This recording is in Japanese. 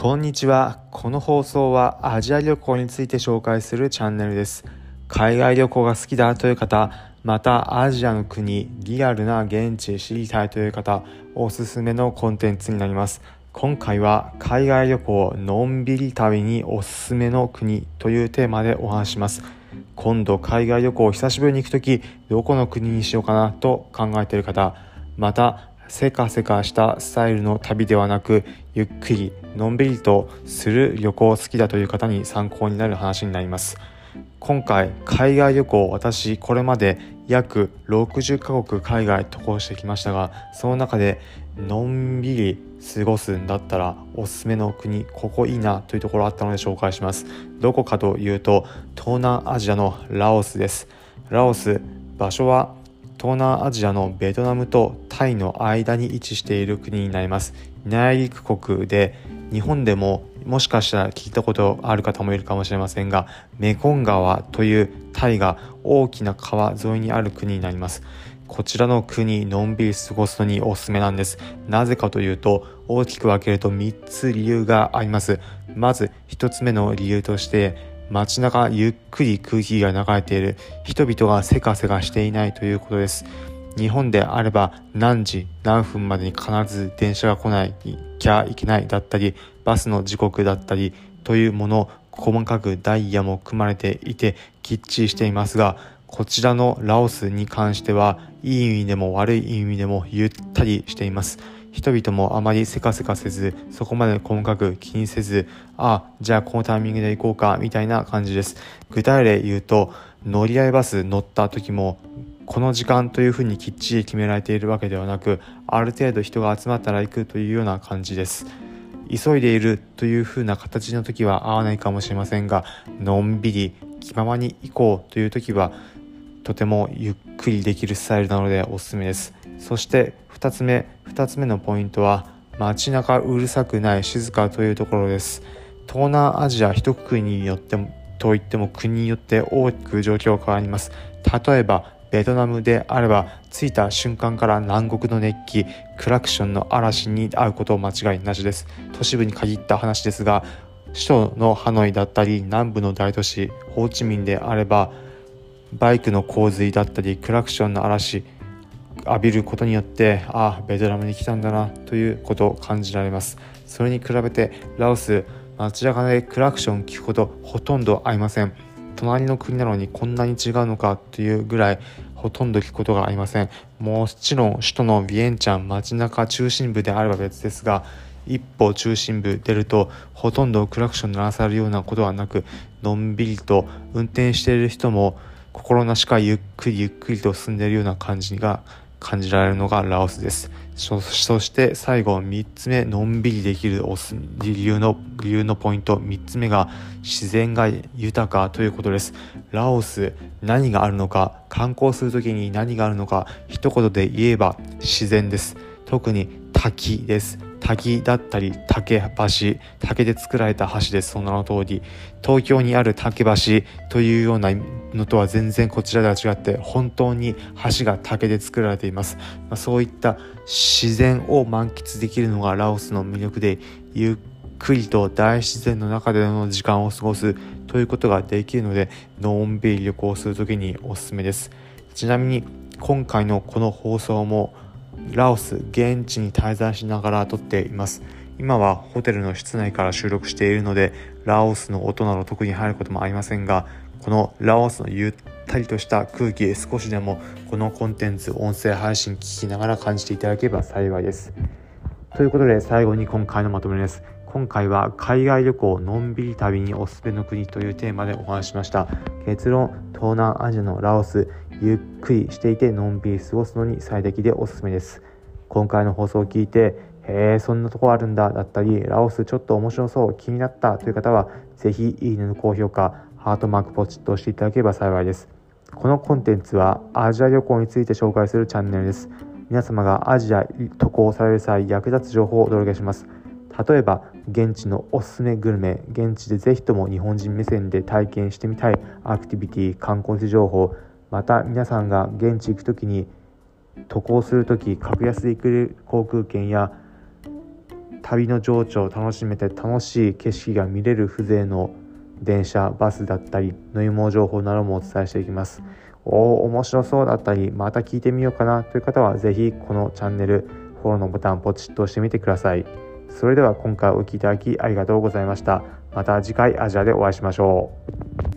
こんにちは。この放送はアジア旅行について紹介するチャンネルです。海外旅行が好きだという方、またアジアの国、リアルな現地知りたいという方、おすすめのコンテンツになります。今回は海外旅行のんびり旅におすすめの国というテーマでお話します。今度海外旅行を久しぶりに行くとき、どこの国にしようかなと考えている方、またせかせかしたスタイルの旅ではなくゆっくりのんびりとする旅行好きだという方に参考になる話になります。今回海外旅行私これまで約60カ国海外渡航してきましたがその中でのんびり過ごすんだったらおすすめの国ここいいなというところあったので紹介します。どこかというと東南アジアのラオスです。ラオス場所は東南アジアのベトナムとタイの間に位置している国になります。内陸国で日本でももしかしたら聞いたことある方もいるかもしれませんがメコン川というタイが大きな川沿いにある国になります。こちらの国のんびり過ごすのにおすすめなんです。なぜかというと大きく分けると3つ理由があります。まず1つ目の理由として街中ゆっくり空気が流れている。人々がせかせかしていないということです。日本であれば何時何分までに必ず電車が来ないきゃいけないだったりバスの時刻だったりというもの細かくダイヤも組まれていてきっちりしていますがこちらのラオスに関してはいい意味でも悪い意味でもゆったりしています。人々もあまりせかせかせずそこまで細かく気にせずああじゃあこのタイミングで行こうかみたいな感じです。具体例言うと乗り合いバス乗った時もこの時間というふうにきっちり決められているわけではなくある程度人が集まったら行くというような感じです。急いでいるというふうな形の時は合わないかもしれませんがのんびり気ままに行こうという時はとてもゆっくりできるスタイルなのでおすすめです。そして2つ目2つ目のポイントは街中うるさくない静かというところです。東南アジア一国によってもといっても国によって大きく状況が変わります。例えばベトナムであれば着いた瞬間から南国の熱気クラクションの嵐に遭うこと間違いなしです。都市部に限った話ですが首都のハノイだったり南部の大都市ホーチミンであればバイクの洪水だったりクラクションの嵐浴びることによってああベトナムに来たんだなということを感じられます。それに比べてラオス街中でクラクション聞くことほとんどありません。隣の国なのにこんなに違うのかというぐらいほとんど聞くことがありません。もちろん首都のビエンチャン街中中心部であれば別ですが一歩中心部出るとほとんどクラクション鳴らされるようなことはなくのんびりと運転している人も心なしかゆっくりゆっくりと進んでいるような感じが感じられるのがラオスです。そして最後3つ目のんびりできる理由の理由のポイント3つ目が自然が豊かということです。ラオス何があるのか観光する時に何があるのか一言で言えば自然です。特に滝です。滝だったり竹橋竹で作られた橋です。その名の通り東京にある竹橋というようなのとは全然こちらでは違って本当に橋が竹で作られています、まあ、そういった自然を満喫できるのがラオスの魅力でゆっくりと大自然の中での時間を過ごすということができるのでのんびり旅行する時におすすめです。ちなみに今回のこの放送もラオス現地に滞在しながら撮っています。今はホテルの室内から収録しているのでラオスの音など特に入ることもありませんがこのラオスのゆったりとした空気少しでもこのコンテンツ音声配信聞きながら感じていただければ幸いです。ということで最後に今回のまとめです。今回は海外旅行のんびり旅におすすめの国というテーマでお話しました。結論東南アジアのラオスゆっくりしていてのんびり過ごすのに最適でおすすめです。今回の放送を聞いてへえそんなとこあるんだだったりラオスちょっと面白そう気になったという方は是非いいねの高評価ハートマークポチッと押していただければ幸いです。このコンテンツはアジア旅行について紹介するチャンネルです。皆様がアジア渡航される際役立つ情報をお届けします。例えば現地のおすすめグルメ現地でぜひとも日本人目線で体験してみたいアクティビティ観光地情報また皆さんが現地行く時に渡航する時格安で行ける航空券や旅の情緒を楽しめて楽しい景色が見れる風情の電車バスだったり乗り物情報などもお伝えしていきます。おお面白そうだったりまた聞いてみようかなという方は是非このチャンネルフォローのボタンポチッと押してみてください。それでは今回お聴きいただきありがとうございました。また次回アジアでお会いしましょう。